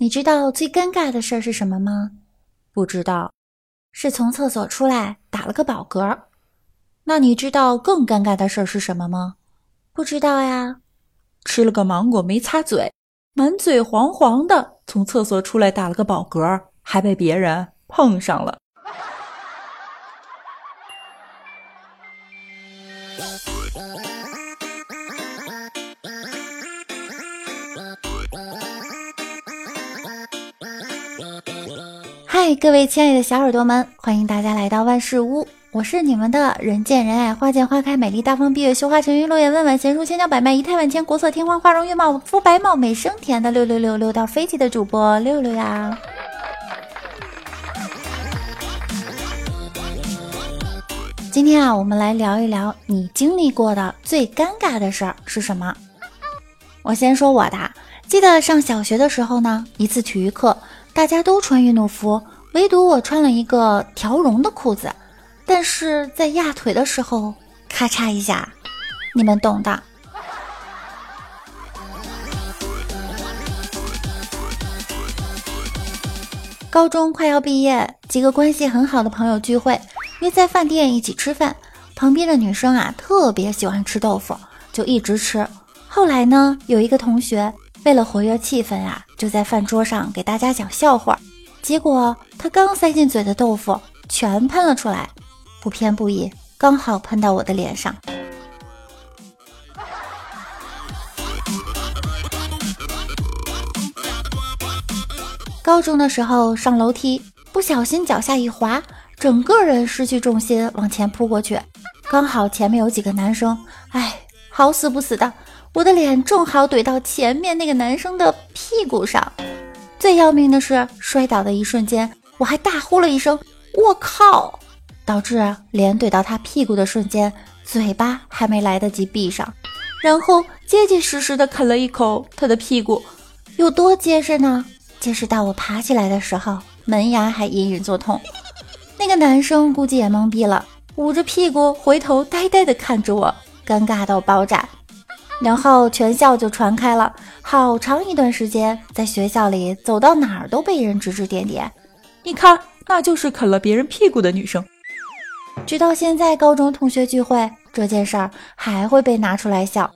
你知道最尴尬的事儿是什么吗？不知道，是从厕所出来打了个饱嗝。那你知道更尴尬的事儿是什么吗？不知道呀。吃了个芒果没擦嘴，满嘴黄黄的，从厕所出来打了个饱嗝，还被别人碰上了。嗨，各位亲爱的小耳朵们，欢迎大家来到万事屋，我是你们的人见人爱、花见花开、美丽大方、闭月羞花、沉鱼落雁、温婉贤淑、千娇百媚、仪态万千、国色天香、花容月貌、肤白貌美、声甜的六六六六到飞起的主播六六呀！今天啊，我们来聊一聊你经历过的最尴尬的事儿是什么？我先说我的，记得上小学的时候呢，一次体育课。大家都穿运动服，唯独我穿了一个条绒的裤子，但是在压腿的时候，咔嚓一下，你们懂的。高中快要毕业，几个关系很好的朋友聚会，约在饭店一起吃饭。旁边的女生啊，特别喜欢吃豆腐，就一直吃。后来呢，有一个同学。为了活跃气氛啊，就在饭桌上给大家讲笑话。结果他刚塞进嘴的豆腐全喷了出来，不偏不倚，刚好喷到我的脸上。高中的时候上楼梯，不小心脚下一滑，整个人失去重心往前扑过去，刚好前面有几个男生，哎，好死不死的。我的脸正好怼到前面那个男生的屁股上，最要命的是摔倒的一瞬间，我还大呼了一声“我靠”，导致脸怼到他屁股的瞬间，嘴巴还没来得及闭上，然后结结实实的啃了一口他的屁股，有多结实呢？结实到我爬起来的时候，门牙还隐隐作痛。那个男生估计也懵逼了，捂着屁股回头呆呆的看着我，尴尬到爆炸。然后全校就传开了，好长一段时间，在学校里走到哪儿都被人指指点点。你看，那就是啃了别人屁股的女生。直到现在，高中同学聚会这件事儿还会被拿出来笑。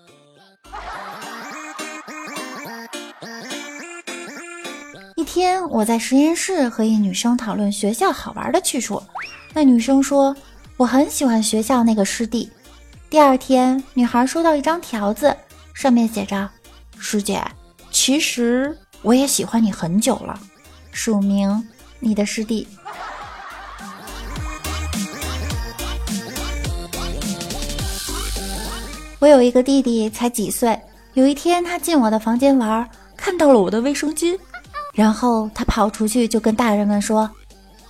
一天，我在实验室和一女生讨论学校好玩的去处，那女生说：“我很喜欢学校那个湿地。”第二天，女孩收到一张条子，上面写着：“师姐，其实我也喜欢你很久了。”署名：你的师弟。我有一个弟弟，才几岁。有一天，他进我的房间玩，看到了我的卫生巾，然后他跑出去就跟大人们说：“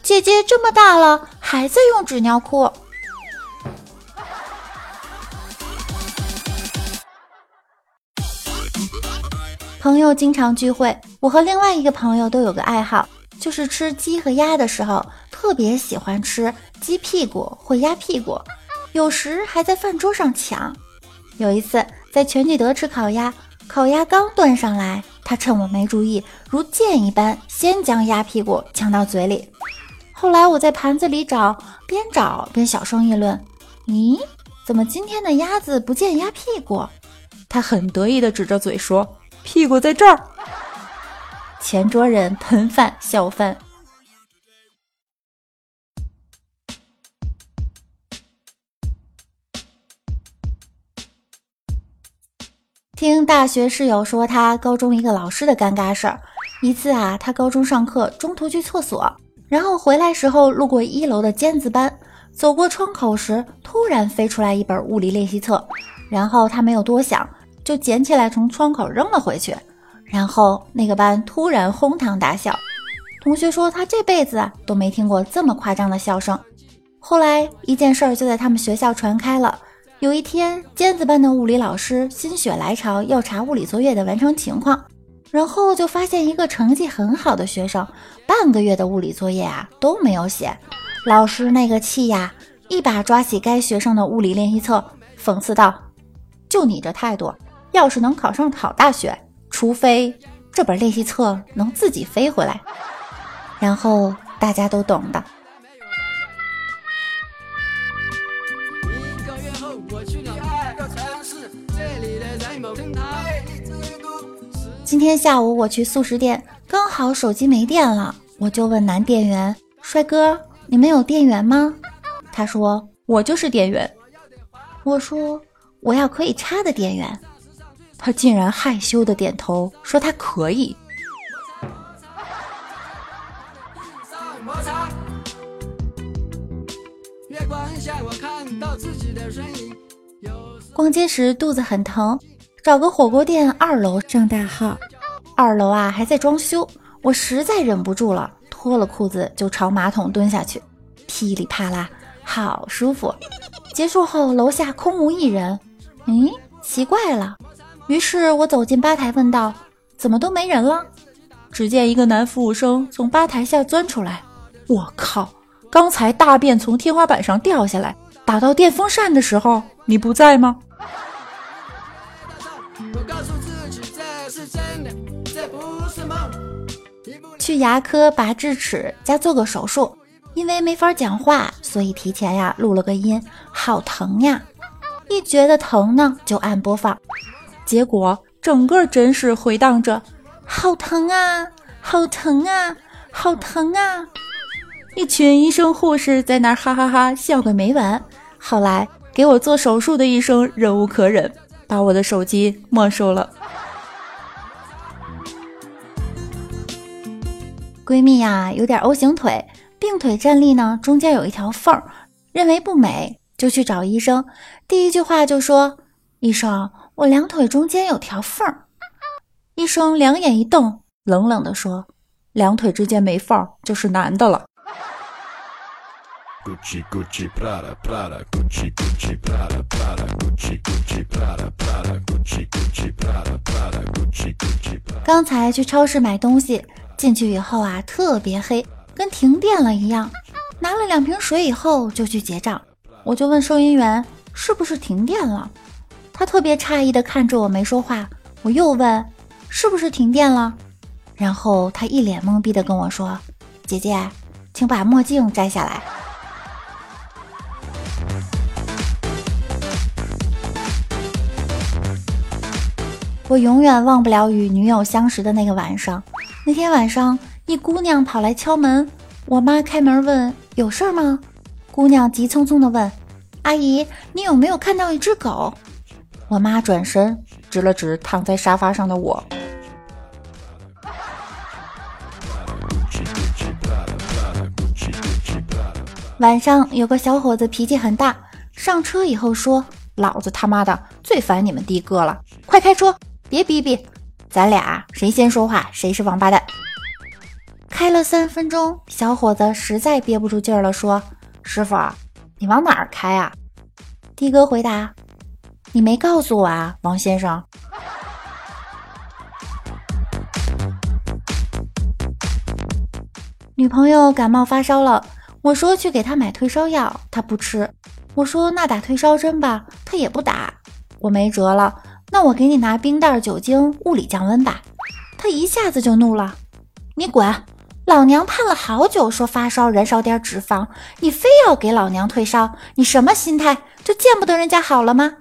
姐姐这么大了，还在用纸尿裤。”朋友经常聚会，我和另外一个朋友都有个爱好，就是吃鸡和鸭的时候，特别喜欢吃鸡屁股或鸭屁股，有时还在饭桌上抢。有一次在全聚德吃烤鸭，烤鸭刚端上来，他趁我没注意，如箭一般先将鸭屁股抢到嘴里。后来我在盘子里找，边找边小声议论：“咦，怎么今天的鸭子不见鸭屁股？”他很得意地指着嘴说。屁股在这儿，前桌人喷饭笑翻。听大学室友说，他高中一个老师的尴尬事儿。一次啊，他高中上课中途去厕所，然后回来时候路过一楼的尖子班，走过窗口时，突然飞出来一本物理练习册，然后他没有多想。就捡起来从窗口扔了回去，然后那个班突然哄堂大笑。同学说他这辈子都没听过这么夸张的笑声。后来一件事儿就在他们学校传开了。有一天，尖子班的物理老师心血来潮要查物理作业的完成情况，然后就发现一个成绩很好的学生，半个月的物理作业啊都没有写。老师那个气呀，一把抓起该学生的物理练习册，讽刺道：“就你这态度！”要是能考上好大学，除非这本练习册能自己飞回来。然后大家都懂的。今天下午我去速食店，刚好手机没电了，我就问男店员：“帅哥，你们有电源吗？”他说：“我就是店员。”我说：“我要可以插的电源。”他竟然害羞的点头，说他可以。逛街时肚子很疼。找个火锅店二楼上大号，二楼啊还在装修，我实在忍不住了，脱了裤子就朝马桶蹲下去，噼里啪啦，好舒服。结束后楼下空无一人，咦，奇怪了。于是我走进吧台问道：“怎么都没人了？”只见一个男服务生从吧台下钻出来，我靠，刚才大便从天花板上掉下来，打到电风扇的时候，你不在吗？去牙科拔智齿加做个手术，因为没法讲话，所以提前呀录了个音，好疼呀！一觉得疼呢，就按播放，结果整个诊室回荡着“好疼啊，好疼啊，好疼啊”，一群医生护士在那哈哈哈笑个没完。后来给我做手术的医生忍无可忍，把我的手机没收了。闺蜜呀，有点 O 型腿，并腿站立呢，中间有一条缝儿，认为不美，就去找医生。第一句话就说：“医生，我两腿中间有条缝儿。”医生两眼一瞪，冷冷地说：“两腿之间没缝儿就是男的了。”刚才去超市买东西。进去以后啊，特别黑，跟停电了一样。拿了两瓶水以后就去结账，我就问收银员是不是停电了。他特别诧异的看着我没说话。我又问是不是停电了，然后他一脸懵逼的跟我说：“姐姐，请把墨镜摘下来。”我永远忘不了与女友相识的那个晚上。那天晚上，一姑娘跑来敲门，我妈开门问有事吗？姑娘急匆匆地问：“阿姨，你有没有看到一只狗？”我妈转身指了指躺在沙发上的我。晚上有个小伙子脾气很大，上车以后说：“老子他妈的最烦你们的哥了，快开车，别逼逼。”咱俩谁先说话，谁是王八蛋。开了三分钟，小伙子实在憋不住劲儿了，说：“师傅，你往哪儿开啊？”的哥回答：“你没告诉我啊，王先生。”女朋友感冒发烧了，我说去给她买退烧药，她不吃。我说那打退烧针吧，她也不打。我没辙了。那我给你拿冰袋、酒精，物理降温吧。她一下子就怒了：“你滚！老娘盼了好久，说发烧燃烧点脂肪，你非要给老娘退烧，你什么心态？就见不得人家好了吗？”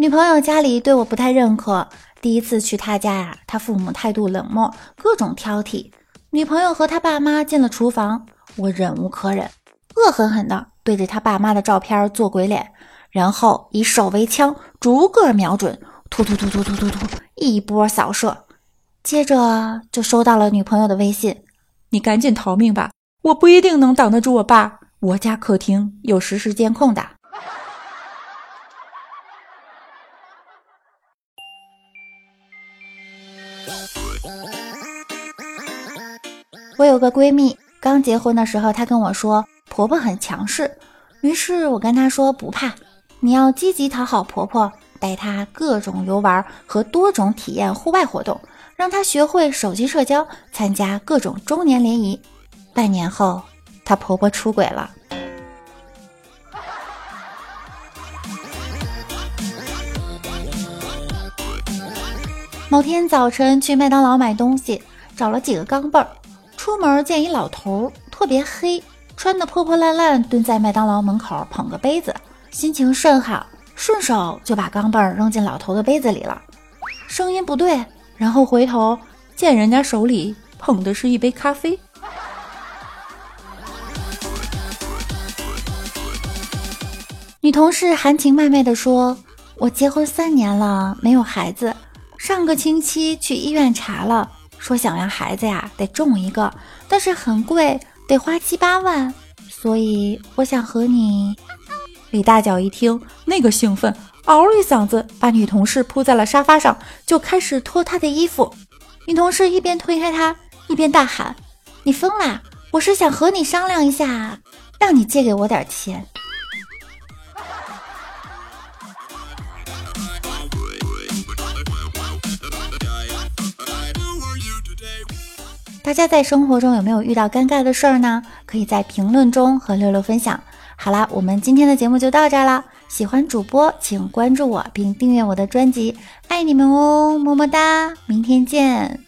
女朋友家里对我不太认可，第一次去他家呀，他父母态度冷漠，各种挑剔。女朋友和他爸妈进了厨房，我忍无可忍，恶狠狠的。对着他爸妈的照片做鬼脸，然后以手为枪，逐个瞄准，突突突突突突突，一波扫射。接着就收到了女朋友的微信：“你赶紧逃命吧，我不一定能挡得住我爸。我家客厅有实时监控的。”有个闺蜜，刚结婚的时候，她跟我说婆婆很强势，于是我跟她说不怕，你要积极讨好婆婆，带她各种游玩和多种体验户外活动，让她学会手机社交，参加各种中年联谊。半年后，她婆婆出轨了。某天早晨去麦当劳买东西，找了几个钢镚儿，出门见一老头，特别黑，穿的破破烂烂，蹲在麦当劳门口捧个杯子，心情甚好，顺手就把钢镚扔进老头的杯子里了。声音不对，然后回头见人家手里捧的是一杯咖啡。女同事含情脉脉地说：“我结婚三年了，没有孩子。上个星期去医院查了，说想让孩子呀，得种一个，但是很贵，得花七八万。所以我想和你。”李大脚一听，那个兴奋，嗷一嗓子把女同事扑在了沙发上，就开始脱她的衣服。女同事一边推开他，一边大喊：“你疯啦！我是想和你商量一下，让你借给我点钱。”大家在生活中有没有遇到尴尬的事儿呢？可以在评论中和六六分享。好啦，我们今天的节目就到这儿啦。喜欢主播请关注我并订阅我的专辑，爱你们哦，么么哒，明天见。